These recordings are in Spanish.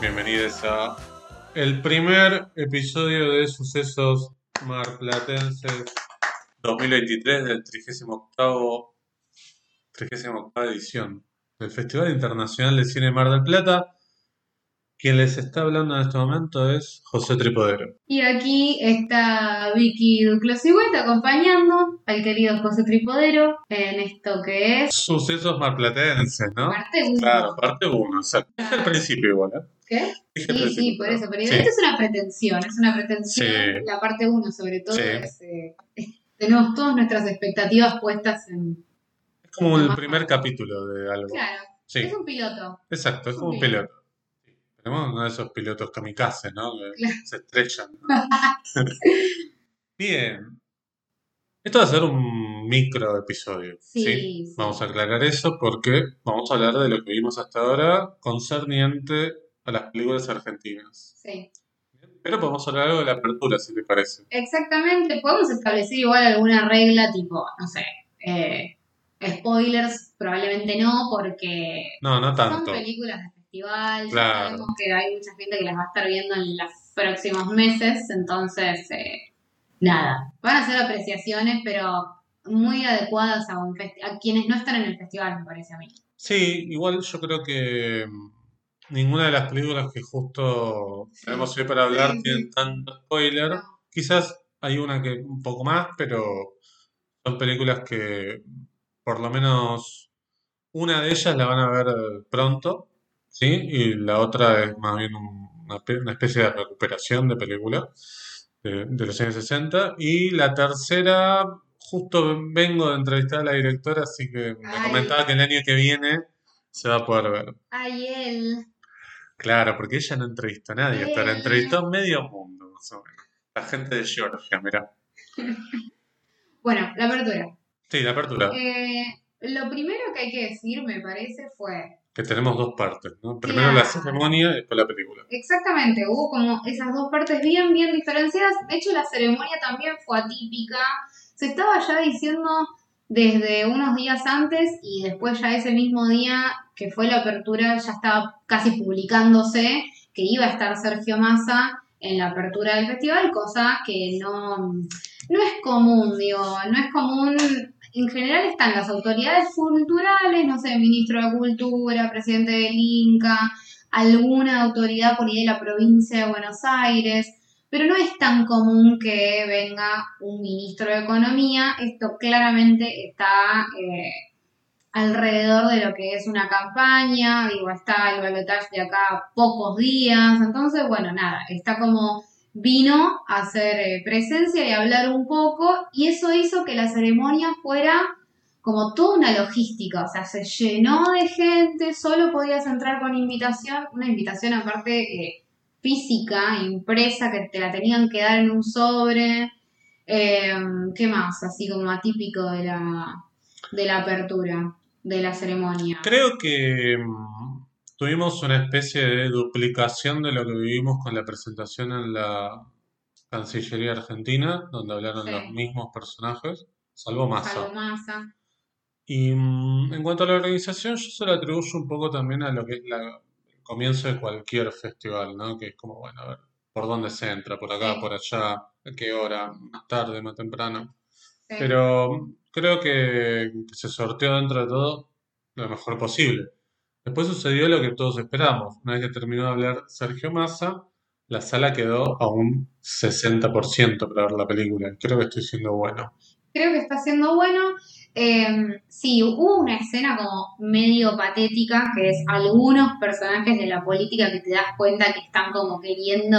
Bienvenidas, a el primer episodio de Sucesos Marplatenses 2023 del 38 38 edición del Festival Internacional de Cine Mar del Plata. Quien les está hablando en este momento es José Tripodero. Y aquí está Vicky Duclos acompañando al querido José Tripodero en esto que es Sucesos marplatenses, ¿no? parte 1. Claro, parte 1. O sea, es el principio igual, ¿eh? ¿Qué? Sí, sí, por eso, pero sí. esto es una pretensión, es una pretensión, Sí. la parte 1 sobre todo, es, eh, tenemos todas nuestras expectativas puestas en... Es como el primer capítulo de algo. Claro, Sí, es un piloto. exacto, es como un un piloto. Tenemos uno de esos pilotos kamikaze, ¿no? Que se estrechan. ¿no? Bien. Esto va a ser un micro episodio. Sí, ¿sí? sí. Vamos a aclarar eso porque vamos a hablar de lo que vimos hasta ahora concerniente a las películas argentinas. Sí. Pero podemos hablar algo de la apertura, si te parece. Exactamente, podemos establecer igual alguna regla tipo, no sé, eh, spoilers, probablemente no, porque No, no son tanto. películas festival, ya Claro. sabemos que hay mucha gente que las va a estar viendo en los próximos meses, entonces, eh, nada, van a ser apreciaciones, pero muy adecuadas a, un a quienes no están en el festival, me parece a mí. Sí, igual yo creo que mm, ninguna de las películas que justo Sí. tenemos hoy para hablar sí. tienen tanto spoiler. No. Quizás hay una que un poco más, pero son películas que por lo menos una de ellas la van a ver pronto, ¿sí? Y la otra es más bien un- una, una especie de recuperación de película de, de los años 60. Y la tercera, justo vengo de entrevistar a la directora, así que me Ay. comentaba que el año que viene se va a poder ver. Ay, él. Claro, porque ella no entrevistó a nadie, hasta la entrevistó a medio mundo, más o menos. La gente de Georgia, mira. Bueno, la apertura. Sí, la apertura, Eh, lo primero que hay que decir, me parece, fue que tenemos dos partes, ¿no? Primero la ceremonia y después la película. Exactamente, hubo como esas dos partes bien, bien diferenciadas. De hecho, la ceremonia también fue atípica. Se estaba ya diciendo desde unos días antes y después ya ese mismo día que fue la apertura ya estaba casi publicándose que iba a estar Sergio Massa en la apertura del festival, cosa que no, no es común, digo, no es común. En general están las autoridades culturales, no sé, ministro de Cultura, presidente del Inca, alguna autoridad por ahí de la provincia de Buenos Aires, pero no es tan común que venga un ministro de Economía. Esto claramente está eh, alrededor de lo que es una campaña, digo, está el balotaje de acá pocos días, entonces, bueno, nada, está como vino a hacer eh, presencia y hablar un poco, y eso hizo que la ceremonia fuera como toda una logística, o sea, se llenó de gente, solo podías entrar con invitación, una invitación aparte eh, física, impresa, que te la tenían que dar en un sobre, eh, ¿qué más? Así como atípico de la, de la apertura, de la ceremonia. Creo que mm, tuvimos una especie de duplicación de lo que vivimos con la presentación en la Cancillería Argentina, donde hablaron Sí. los mismos personajes, salvo Massa. Salvo Massa. Y mm, en cuanto a la organización, yo se lo atribuyo un poco también a lo que es la, el comienzo de cualquier festival, ¿no? Que es como, bueno, a ver, ¿por dónde se entra? ¿Por acá, Sí. por allá? ¿A qué hora? ¿Más tarde, más temprano? Sí. Pero creo que se sorteó dentro de todo lo mejor posible. Después sucedió lo que todos esperamos. Una vez que terminó de hablar Sergio Massa, la sala quedó a un 60% para ver la película. Creo que estoy siendo bueno. Creo que está siendo bueno. Eh, sí, hubo una escena como medio patética, que es algunos personajes de la política que te das cuenta que están como queriendo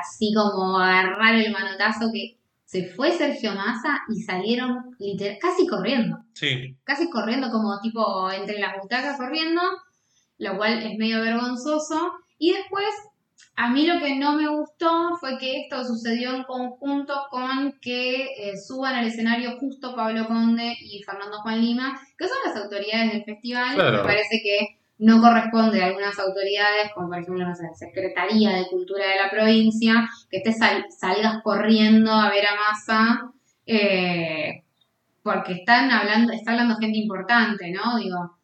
así como agarrar el manotazo que se fue Sergio Massa y salieron literal, casi corriendo, Sí, casi corriendo como tipo entre las butacas corriendo, lo cual es medio vergonzoso. Y después, a mí lo que no me gustó fue que esto sucedió en conjunto con que eh, suban al escenario justo Pablo Conde y Fernando Juan Lima, que son las autoridades del festival. Claro. Me parece que no corresponde a algunas autoridades, como por ejemplo, no sé, Secretaría de Cultura de la provincia, que te sal- salgas corriendo a ver a Massa, eh, porque están hablando, está hablando gente importante, ¿no? Digo,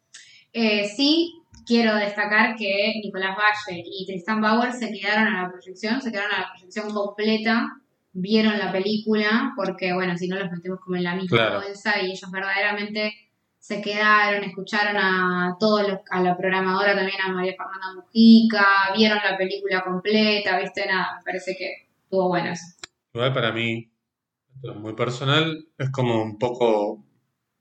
eh, sí, quiero destacar que Nicolás Valle y Tristan Bauer se quedaron a la proyección, se quedaron a la proyección completa, vieron la película, porque bueno, si no los metemos como en la misma Claro. bolsa y ellos verdaderamente se quedaron, escucharon a todos los, a la programadora también, a María Fernanda Mujica, vieron la película completa, viste, nada, me parece que estuvo bueno eso. Igual para mí, muy personal, es como un poco,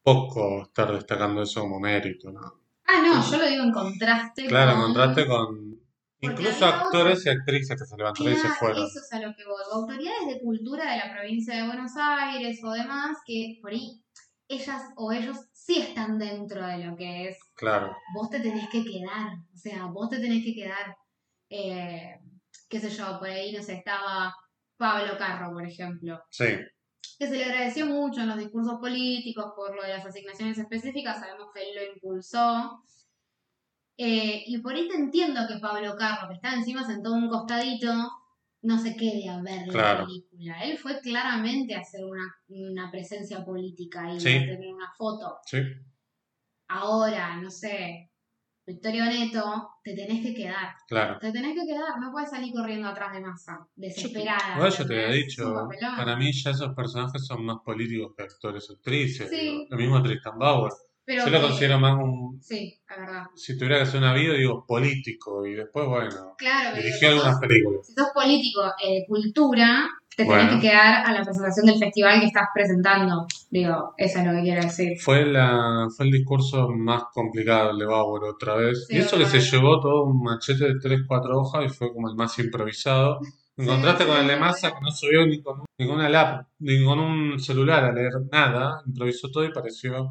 poco estar destacando eso como mérito, ¿no? Ah, no, yo lo digo en contraste Claro, con... contraste con incluso actores y actrices que se levantaron y se Claro, fueron. eso es a lo que voy. Autoridades de cultura de la provincia de Buenos Aires o demás, que por ahí ellas o ellos sí están dentro de lo que es. Claro, Vos te tenés que quedar, o sea, vos te tenés que quedar, eh, qué sé yo, por ahí, no sé, estaba Pablo Carro, por ejemplo, sí, que se le agradeció mucho en los discursos políticos por lo de las asignaciones específicas, sabemos que él lo impulsó. Eh, y por ahí te entiendo que Pablo Carro, que está encima sentado en un costadito, no se quede a ver la Claro. película. Él fue claramente a hacer una, una presencia política y Sí. a tener una foto. sí, Ahora, no sé, Victorio Neto, te tenés que quedar. claro. Te tenés que quedar, no puedes salir corriendo atrás de masa, desesperada. Igual yo te había dicho, para mí ya esos personajes son más políticos que actores o actrices. Sí. Lo mismo Tristan Bauer. Pero Yo lo considero más un, Sí, la verdad. si tuviera que hacer una vida, digo político. Y después, bueno, Claro, dirigió algunas películas. si sos político eh, cultura, te tenés Bueno. que quedar a la presentación del festival que estás presentando. Digo, eso es lo que quiero decir. Fue, la, fue el discurso más complicado el de Bauer otra vez. Sí, y eso que se llevó todo un machete de 3-4 hojas y fue como el más improvisado. En contraste sí, con el de. Massa, que no subió ni con, un- ni con una lap, ni con un celular a leer nada, improvisó todo y pareció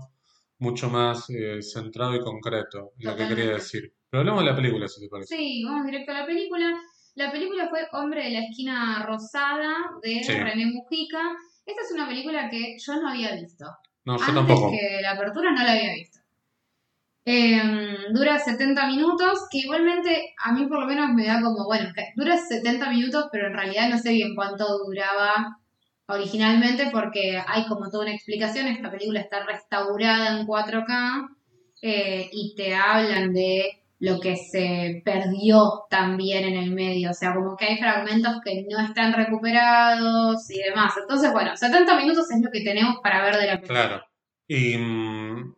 mucho más eh, centrado y concreto en lo que quería decir. Pero hablemos de la película, si te parece. Sí, vamos directo a la película. La película fue Hombre de la Esquina Rosada de Sí. René Mujica. Esta es una película que yo no había visto. No, yo Antes tampoco. que la apertura no la había visto. Em, dura 70 minutos, que igualmente a mí por lo menos me da como, bueno, que dura 70 minutos, pero en realidad no sé bien cuánto duraba originalmente porque hay como toda una explicación. Esta película está restaurada en 4K eh, y te hablan de lo que se perdió también en el medio. O sea, como que hay fragmentos que no están recuperados y demás. Entonces, bueno, 70 minutos es lo que tenemos para ver de la película. Claro. Y mm,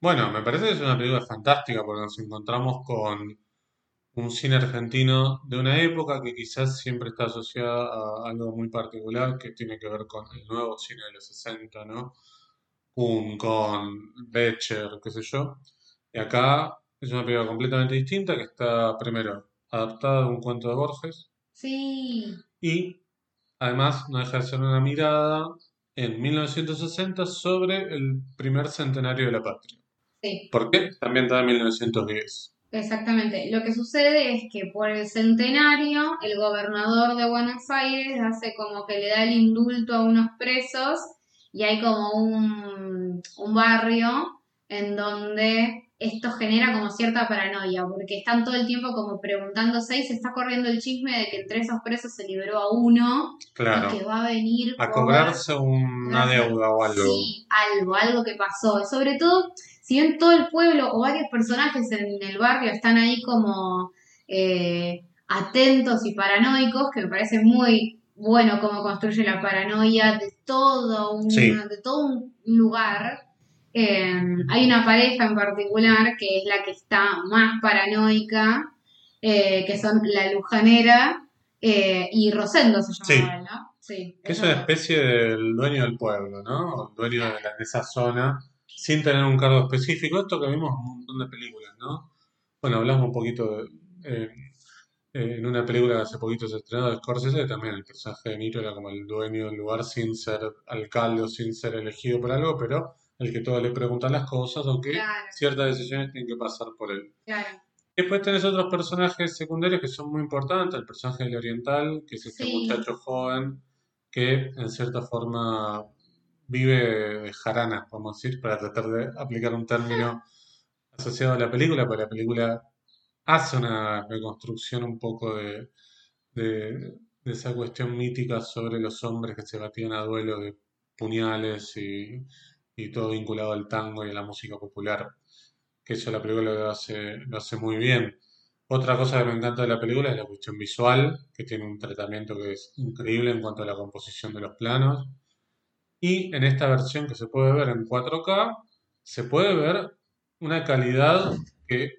bueno, me parece que es una película fantástica porque nos encontramos con un cine argentino de una época que quizás siempre está asociada a algo muy particular que tiene que ver con el nuevo cine de los 60, ¿no? Un, con Becher, qué sé yo. Y acá es una película completamente distinta que está primero adaptada de un cuento de Borges Sí, y además no deja de ser una mirada en 1960 sobre el primer centenario de la patria. sí, ¿Por qué? También está en 1910. Exactamente. Lo que sucede es que por el centenario, el gobernador de Buenos Aires hace como que le da el indulto a unos presos y hay como un, un barrio en donde esto genera como cierta paranoia, porque están todo el tiempo como preguntándose y se está corriendo el chisme de que entre esos presos se liberó a uno Claro. y que va a venir A cobrarse una deuda o algo. Sí, algo, algo que pasó. Sobre todo, si bien todo el pueblo o varios personajes en el barrio están ahí como eh, atentos y paranoicos, que me parece muy bueno cómo construye la paranoia de todo un, Sí. de todo un lugar. Eh, hay una pareja en particular que es la que está más paranoica, eh, que son la Lujanera eh, y Rosendo se llamaba, ¿no? Sí. Que es una especie del dueño del pueblo, ¿no? O el dueño de, la- de esa zona, sin tener un cargo específico. Esto que vimos en un montón de películas, ¿no? Bueno, hablamos un poquito de, eh, eh, en una película que hace poquito se estrenó de Scorsese, también el personaje de Niro era como el dueño del lugar sin ser alcalde o sin ser elegido por algo, pero el que todos le preguntan las cosas o que Claro, ciertas decisiones tienen que pasar por él. claro. Después tenés otros personajes secundarios que son muy importantes. El personaje del Oriental, que es este Sí. muchacho joven que en cierta forma vive de jarana, podemos decir, para tratar de aplicar un término asociado a la película, porque la película hace una reconstrucción un poco de, de- de esa cuestión mítica sobre los hombres que se batían a duelo de puñales y, y todo vinculado al tango y a la música popular. que eso la película lo hace, lo hace muy bien. Otra cosa que me encanta de la película es la cuestión visual, que tiene un tratamiento que es increíble en cuanto a la composición de los planos. Y en esta versión que se puede ver en 4K, se puede ver una calidad que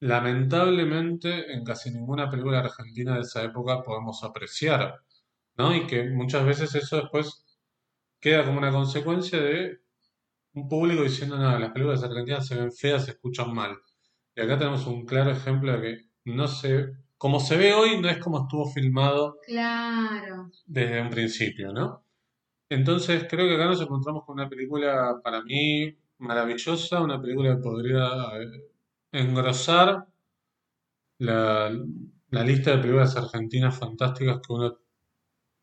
lamentablemente en casi ninguna película argentina de esa época podemos apreciar, ¿no? Y que muchas veces eso después queda como una consecuencia de un público diciendo, no, las películas argentinas se ven feas, se escuchan mal. Y acá tenemos un claro ejemplo de que no se, como se ve hoy, no es como estuvo filmado Claro. desde un principio, ¿no? Entonces creo que acá nos encontramos con una película para mí maravillosa, una película que podría eh, engrosar la, la lista de películas argentinas fantásticas que uno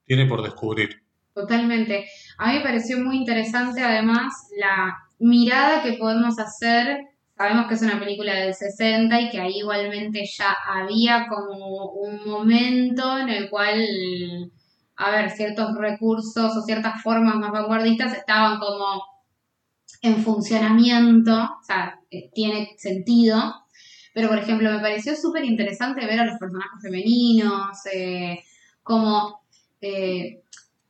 tiene por descubrir. Totalmente. A mí me pareció muy interesante además la mirada que podemos hacer. Sabemos que es una película del 60 y que ahí igualmente ya había como un momento en el cual, a ver, ciertos recursos o ciertas formas más vanguardistas estaban como en funcionamiento, o sea, eh, tiene sentido. Pero, por ejemplo, me pareció súper interesante ver a los personajes femeninos, eh, como eh,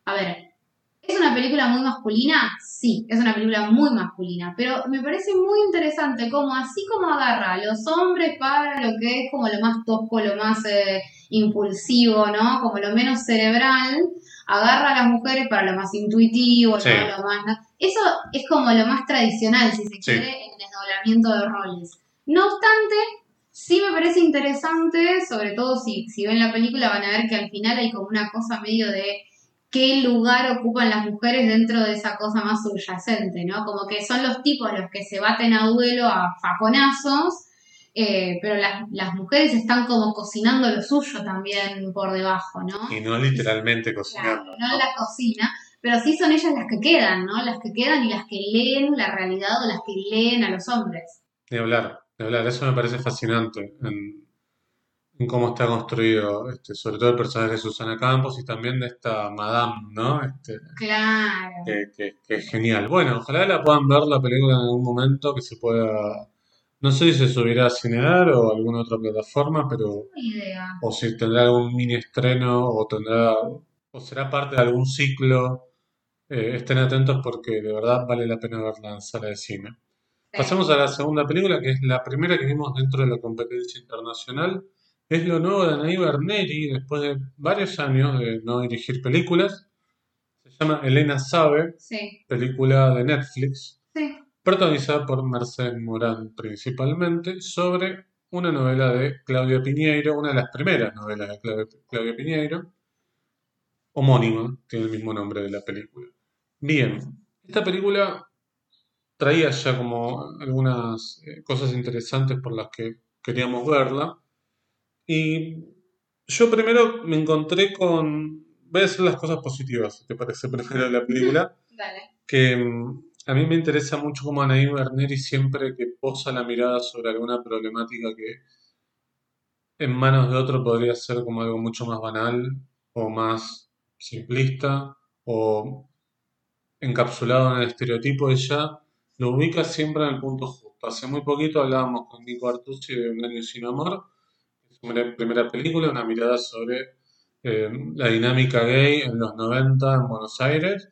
a ver, ¿es una película muy masculina? Sí, es una película muy masculina, pero me parece muy interesante cómo así como agarra a los hombres para lo que es como lo más tosco, lo más impulsivo, ¿no? Como lo menos cerebral, agarra a las mujeres para lo más intuitivo, Sí. ¿no? lo más... Eso es como lo más tradicional, si se Sí. quiere, el desdoblamiento de roles. No obstante, Sí me parece interesante, sobre todo si, si ven la película van a ver que al final hay como una cosa medio de qué lugar ocupan las mujeres dentro de esa cosa más subyacente, ¿no? Como que son los tipos los que se baten a duelo a faconazos, eh, pero las, las mujeres están como cocinando lo suyo también por debajo, ¿no? Y no literalmente Claro, cocinando. no en la cocina, pero sí son ellas las que quedan, ¿no? Las que quedan y las que leen la realidad o las que leen a los hombres. De hablar, de hablar. Eso me parece fascinante en, en cómo está construido, este, sobre todo el personaje de Susana Campos y también de esta Madame, ¿no? Este, Claro. que, que- que es genial. Bueno, ojalá la puedan ver la película en algún momento que se pueda. No sé si se subirá a Cinear o a alguna otra plataforma, pero. Ni idea. O si tendrá algún mini estreno o tendrá. O será parte de algún ciclo. Eh, estén atentos porque de verdad vale la pena verla en sala de cine. Sí. Pasemos a la segunda película, que es la primera que vimos dentro de la competencia internacional. Es lo nuevo de Anaí Berneri, después de varios años de no dirigir películas. Se llama Elena Sabe, Sí, película de Netflix. Protagonizada por Mercedes Morán principalmente, sobre una novela de Claudia Piñeiro, una de las primeras novelas de Claudia, Claudia Piñeiro, homónima, tiene el mismo nombre de la película. Bien, esta película traía ya como algunas eh, cosas interesantes por las que queríamos verla. Y yo primero me encontré con... Voy a decir las cosas positivas, si te parece, primero de la película Dale. que a mí me interesa mucho cómo Anaí Berneri siempre que posa la mirada sobre alguna problemática que en manos de otro podría ser como algo mucho más banal o más simplista o encapsulado en el estereotipo, ella lo ubica siempre en el punto justo. Hace muy poquito hablábamos con Nico Artusi de Un año sin amor, su primera película, una mirada sobre eh, la dinámica gay en los 90 en Buenos Aires.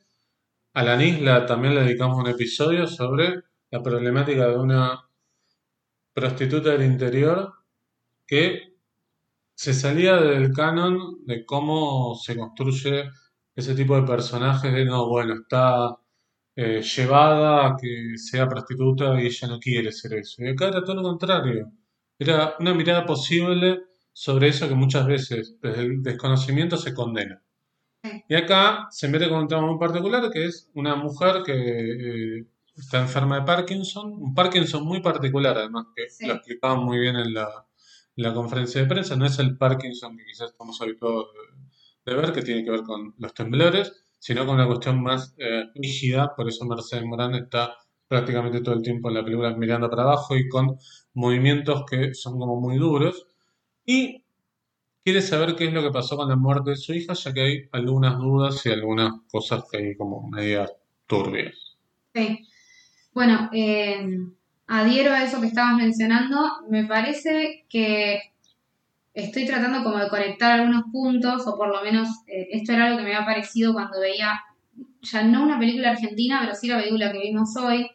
A la Nisla también le dedicamos un episodio sobre la problemática de una prostituta del interior que se salía del canon de cómo se construye ese tipo de personajes de no, bueno, está eh, llevada a que sea prostituta y ella no quiere ser eso. Y acá era todo lo contrario. Era una mirada posible sobre eso que muchas veces desde el desconocimiento se condena. Y acá se mete con un tema muy particular que es una mujer que eh, está enferma de Parkinson, un Parkinson muy particular además, que Sí. lo explicaban muy bien en la, en la conferencia de prensa, no es el Parkinson que quizás estamos habituados de, de ver, que tiene que ver con los temblores, sino con una cuestión más eh, rígida, por eso Mercedes Morán está prácticamente todo el tiempo en la película mirando para abajo y con movimientos que son como muy duros. Y quiere saber qué es lo que pasó con la muerte de su hija, ya que hay algunas dudas y algunas cosas que hay como media turbias. Sí. Bueno, eh, adhiero a eso que estabas mencionando. Me parece que estoy tratando como de conectar algunos puntos, o por lo menos eh, esto era algo que me había parecido cuando veía ya no una película argentina, pero sí la película que vimos hoy,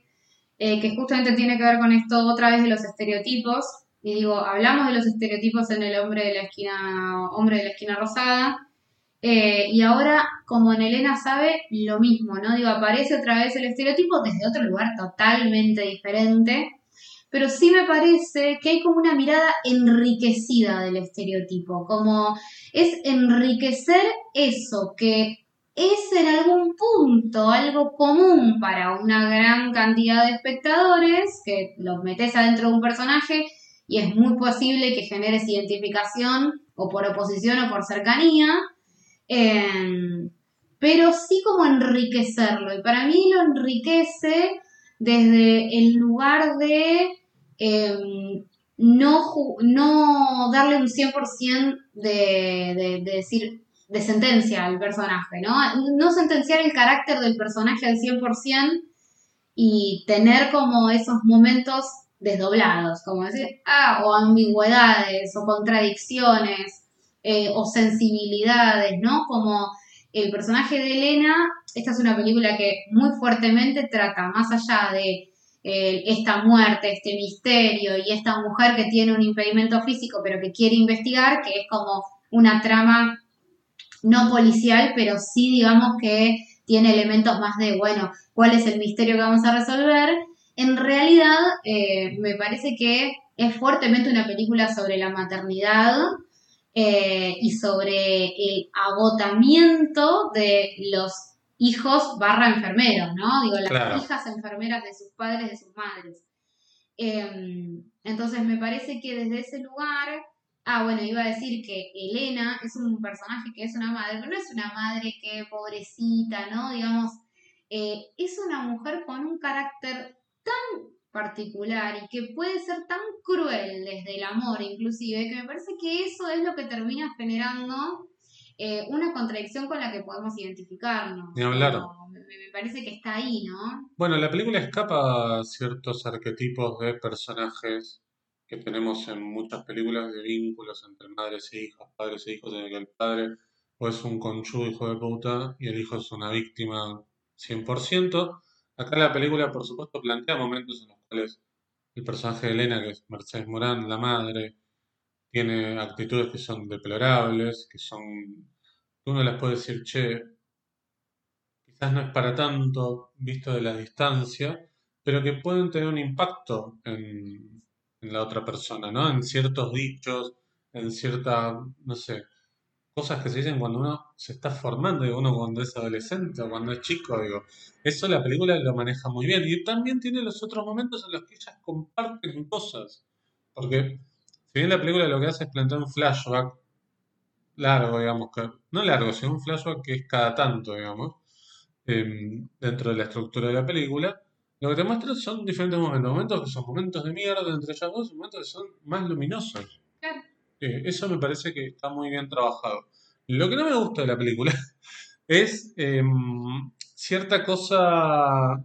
eh, que justamente tiene que ver con esto otra vez de los estereotipos. Y digo, hablamos de los estereotipos en el hombre de la esquina, hombre de la esquina rosada. Eh, y ahora, como en Elena sabe, lo mismo, ¿no? Digo, aparece otra vez el estereotipo desde otro lugar totalmente diferente. Pero sí me parece que hay como una mirada enriquecida del estereotipo, como es enriquecer eso que es en algún punto algo común para una gran cantidad de espectadores, que los metes adentro de un personaje y es muy posible que generes identificación o por oposición o por cercanía, em, pero sí como enriquecerlo. Y para mí lo enriquece desde el lugar de em, no, no darle un 100% de, de decir, de sentencia al personaje, ¿no? No sentenciar el carácter del personaje al 100% y tener como esos momentos desdoblados, como decir, ah, o ambigüedades, o contradicciones, eh, o sensibilidades, ¿no? Como el personaje de Elena, esta es una película que muy fuertemente trata, más allá de eh, esta muerte, este misterio y esta mujer que tiene un impedimento físico pero que quiere investigar, que es como una trama no policial, pero sí digamos que tiene elementos más de, bueno, ¿cuál es el misterio que vamos a resolver? En realidad, eh, me parece que es fuertemente una película sobre la maternidad eh, y sobre el agotamiento de los hijos barra enfermeros, ¿no? Digo, las hijas enfermeras de sus padres, de sus madres. Em, entonces, me parece que desde ese lugar Ah, bueno, iba a decir que Elena es un personaje que es una madre, pero no es una madre que pobrecita, ¿no? Digamos, eh, es una mujer con un carácter tan particular y que puede ser tan cruel desde el amor inclusive, que me parece que eso es lo que termina generando eh, una contradicción con la que podemos identificarnos. Ni hablar. me, me, parece que está ahí, ¿no? Bueno, la película escapa a ciertos arquetipos de personajes que tenemos en muchas películas de vínculos entre madres e hijas, padres e hijos, en el que el padre o es un conchudo hijo de puta y el hijo es una víctima 100%. Acá la película, por supuesto, plantea momentos en los cuales el personaje de Elena, que es Mercedes Morán, la madre, tiene actitudes que son deplorables, que son... Uno les puede decir, che, quizás no es para tanto visto de la distancia, pero que pueden tener un impacto en, en la otra persona, ¿no? En ciertos dichos, en ciertas, no sé, cosas que se dicen cuando uno se está formando, digo, uno cuando es adolescente o cuando es chico, digo, eso la película lo maneja muy bien. Y también tiene los otros momentos en los que ellas comparten cosas. Porque si bien la película lo que hace es plantear un flashback largo, digamos, que, no largo, sino un flashback que es cada tanto, digamos, em, dentro de la estructura de la película, lo que te muestra son diferentes momentos. Momentos que son momentos de mierda entre ellas dos, momentos que son más luminosos. Eh, eso me parece que está muy bien trabajado. Lo que no me gusta de la película es em, cierta cosa.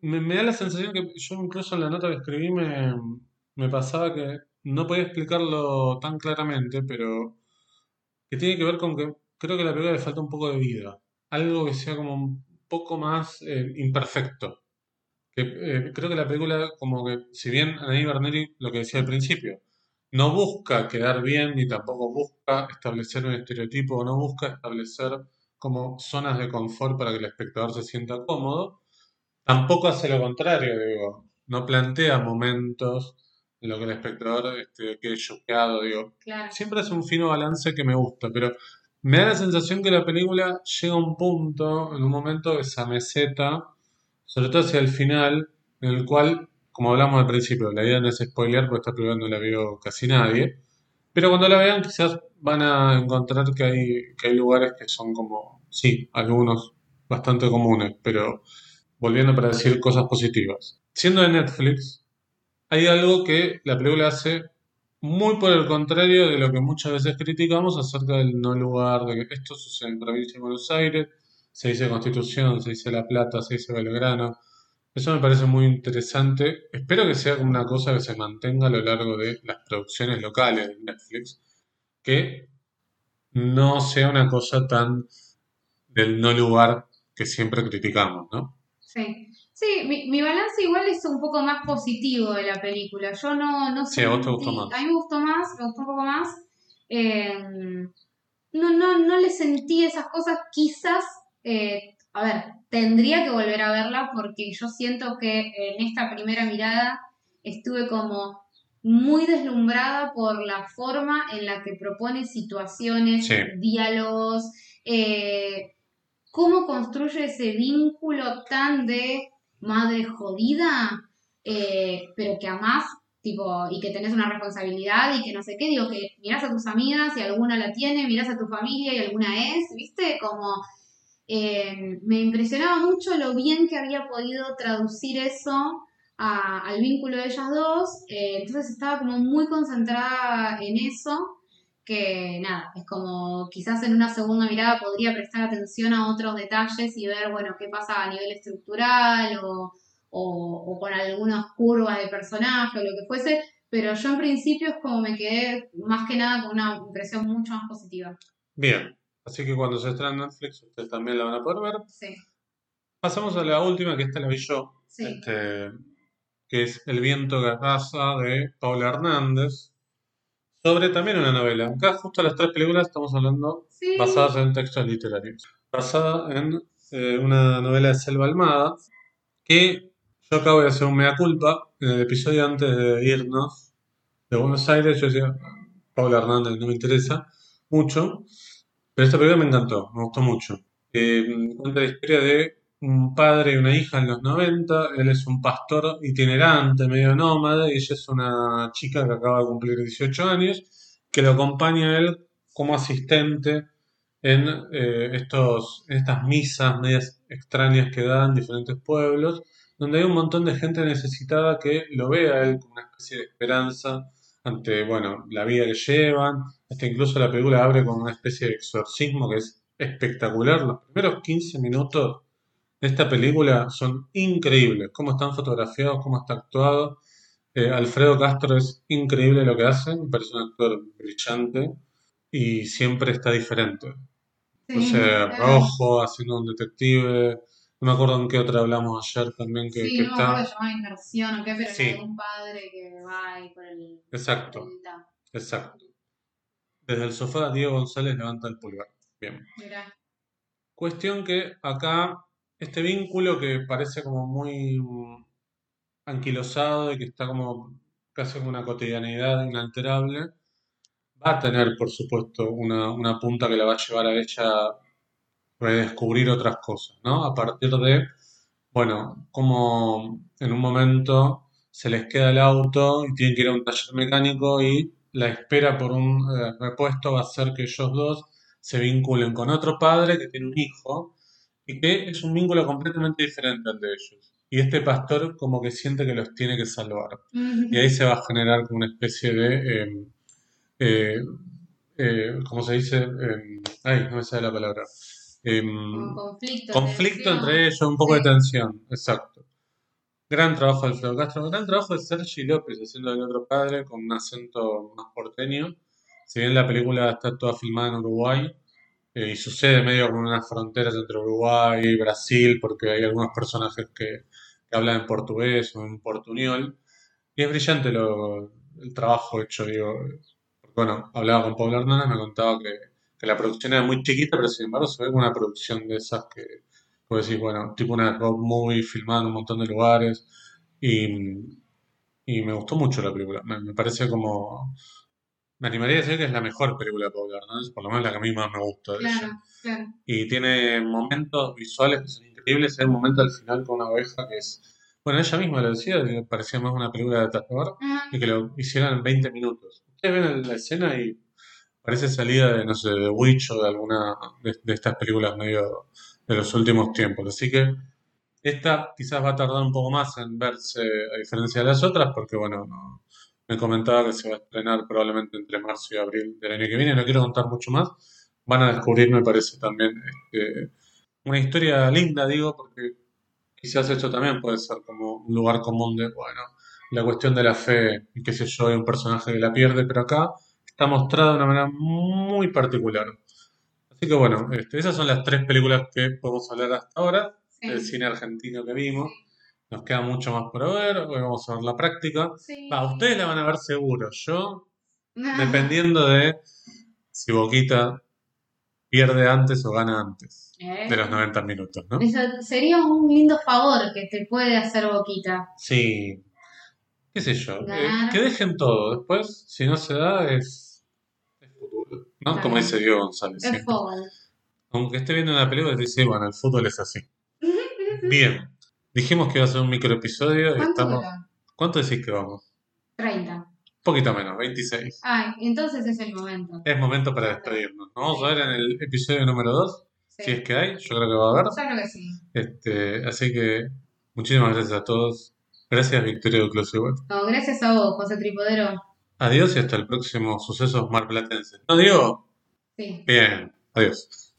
Me, da la sensación que yo, incluso en la nota que escribí, me, pasaba que no podía explicarlo tan claramente, pero que tiene que ver con que creo que a la película le falta un poco de vida. Algo que sea como poco más eh, imperfecto. Que, eh, creo que la película, como que, si bien Anaí Bernelli, lo que decía al principio, no busca quedar bien ni tampoco busca establecer un estereotipo, no busca establecer como zonas de confort para que el espectador se sienta cómodo, tampoco hace lo contrario, digo, no plantea momentos en los que el espectador este, quede choqueado, digo. Siempre es un fino balance que me gusta, pero me da la sensación que la película llega a un punto, en un momento, esa meseta, sobre todo hacia el final, en el cual, como hablamos al principio, la idea no es spoilear porque esta película no la vio casi nadie, pero cuando la vean quizás van a encontrar que hay, que hay lugares que son como, sí, algunos bastante comunes, pero volviendo para decir cosas positivas. Siendo de Netflix, hay algo que la película hace muy por el contrario de lo que muchas veces criticamos acerca del no lugar, de que esto sucede en provincia de Buenos Aires, se dice Constitución, se dice La Plata, se dice Belgrano, Eso me parece muy interesante. Espero que sea como una cosa que se mantenga a lo largo de las producciones locales de Netflix, que no sea una cosa tan del no lugar que siempre criticamos, ¿no? Sí. Sí, mi, mi balance igual es un poco más positivo de la película. Yo no, no Sí, a vos te gustó sentí, a más. mí me gustó más, me gustó un poco más. Eh, no, no, no le sentí esas cosas. Quizás, eh, a ver, tendría que volver a verla porque yo siento que en esta primera mirada estuve como muy deslumbrada por la forma en la que propone situaciones, Sí, diálogos, eh, cómo construye ese vínculo tan de madre jodida, eh, pero que amás, tipo, y que tenés una responsabilidad y que no sé qué, digo, que mirás a tus amigas y alguna la tiene, mirás a tu familia y alguna es, ¿viste? Como eh, me impresionaba mucho lo bien que había podido traducir eso al vínculo de ellas dos, eh, entonces estaba como muy concentrada en eso que nada, es como quizás en una segunda mirada podría prestar atención a otros detalles y ver, bueno, qué pasa a nivel estructural o, o con algunas curvas de personaje o lo que fuese, pero yo en principio es como me quedé más que nada con una impresión mucho más positiva. bien. Así que cuando se estrene en Netflix, ustedes también la van a poder ver. Sí, Pasamos a la última, que esta la vi yo, sí, este, que es El viento que arrasa de Paula Hernández, sobre también una novela. Acá justo las tres películas estamos hablando sí, basadas en textos literarios. Basada en eh, una novela de Selva Almada, que yo acabo de hacer un mea culpa. En el episodio antes de irnos de Buenos Aires, yo decía, Paula Hernández no me interesa mucho, pero esta película me encantó, me gustó mucho. Eh, cuenta la historia de un padre y una hija en los 90. Él es un pastor itinerante, medio nómada, y ella es una chica que acaba de cumplir 18 años, que lo acompaña a él como asistente en eh, estos, estas misas medias extrañas que dan en diferentes pueblos, donde hay un montón de gente necesitada que lo ve a él como una especie de esperanza ante, bueno, la vida que llevan. Hasta incluso la película abre con una especie de exorcismo que es espectacular. Los primeros 15 minutos de esta película son increíbles. Cómo están fotografiados, cómo está actuado. Eh, Alfredo Castro es increíble lo que hace, me parece un actor brillante y siempre está diferente. O sí, sea, claro. Rojo, haciendo un detective. No me acuerdo en qué otra hablamos ayer también que, Sí, que no me acuerdo está. llamar inmersión o qué, pero Sí, un padre que va ahí por el, por exacto, el exacto. Desde el sofá, Diego González levanta el pulgar. Bien. Mirá. Cuestión que acá, este vínculo que parece como muy mm, anquilosado y que está como casi como una cotidianidad inalterable, va a tener, por supuesto, una, una punta que la va a llevar a ella a redescubrir otras cosas, ¿no? A partir de Bueno, como en un momento se les queda el auto y tienen que ir a un taller mecánico y la espera por un eh, repuesto va a hacer que ellos dos se vinculen con otro padre que tiene un hijo y que es un vínculo completamente diferente al de ellos. Y este pastor como que siente que los tiene que salvar. Y ahí se va a generar como una especie de, eh, eh, eh, ¿cómo se dice? Eh, ay, no me sale la palabra. Em, conflicto, conflicto entre ellos, un poco de tensión, exacto. Gran trabajo de Alfredo Castro, gran trabajo de Sergi López haciendo el otro padre con un acento más porteño. Si bien la película está toda filmada en Uruguay eh, y sucede medio con unas fronteras entre Uruguay y Brasil, porque hay algunos personajes que, hablan en portugués o en portuñol, y es brillante lo- el trabajo hecho, digo. Bueno, hablaba con Pablo Hernández, me contaba que, que la producción era muy chiquita, pero sin embargo se ve como una producción de esas que, puedes decir, bueno, tipo una road movie filmada en un montón de lugares. Y, y me gustó mucho la película. Me, me parece como. Me animaría a decir que es la mejor película de Pablo Hernández, por lo menos la que a mí más me gusta de ella. Claro, claro. Y tiene momentos visuales que son increíbles. Hay un momento al final con una oveja que es. Bueno, ella misma lo decía, que parecía más una película de terror Ah, y que lo hicieran en 20 minutos. Ustedes ven la escena y parece salida de, no sé, de Witch o de alguna de, de estas películas medio de los últimos tiempos. Así que esta quizás va a tardar un poco más en verse a diferencia de las otras, porque bueno, no- me comentaba que se va a estrenar probablemente entre marzo y abril del año que viene. No quiero contar mucho más. Van a descubrir, me parece también, este, una historia linda, digo, porque Quizás esto también puede ser como un lugar común de, bueno, la cuestión de la fe, y qué sé yo, un personaje que la pierde, pero acá está mostrada de una manera muy particular. Así que bueno, este, esas son las tres películas que podemos hablar hasta ahora del cine argentino que vimos. Nos queda mucho más por ver, hoy vamos a ver la práctica. Sí. Va, ustedes la van a ver seguro, yo dependiendo de si Boquita pierde antes o gana antes Eh, de los 90 minutos, ¿no? Eso sería un lindo favor que te puede hacer Boquita. Sí, qué sé yo, eh, que dejen todo, después si no se da es, ¿no? Claro. Como dice Diego González. Siempre. fútbol. Aunque esté viendo una película, te dice, bueno, el fútbol es así. Bien, dijimos que iba a ser un micro episodio y ¿Cuánto estamos... dura? ¿Cuánto decís que vamos? 30. Un poquito menos, 26. Ay, entonces es el momento. Es momento para despedirnos. Nos vamos a ver en el episodio número 2, Sí. si es que hay, yo creo que va a haber. Yo creo que sí. Este, así que muchísimas gracias a todos. Gracias Victoria Duclos igual. No, gracias a vos, José Tripodero. Adiós y hasta el próximo Sucesos Marplatenses. ¿No digo? Sí. Bien, adiós.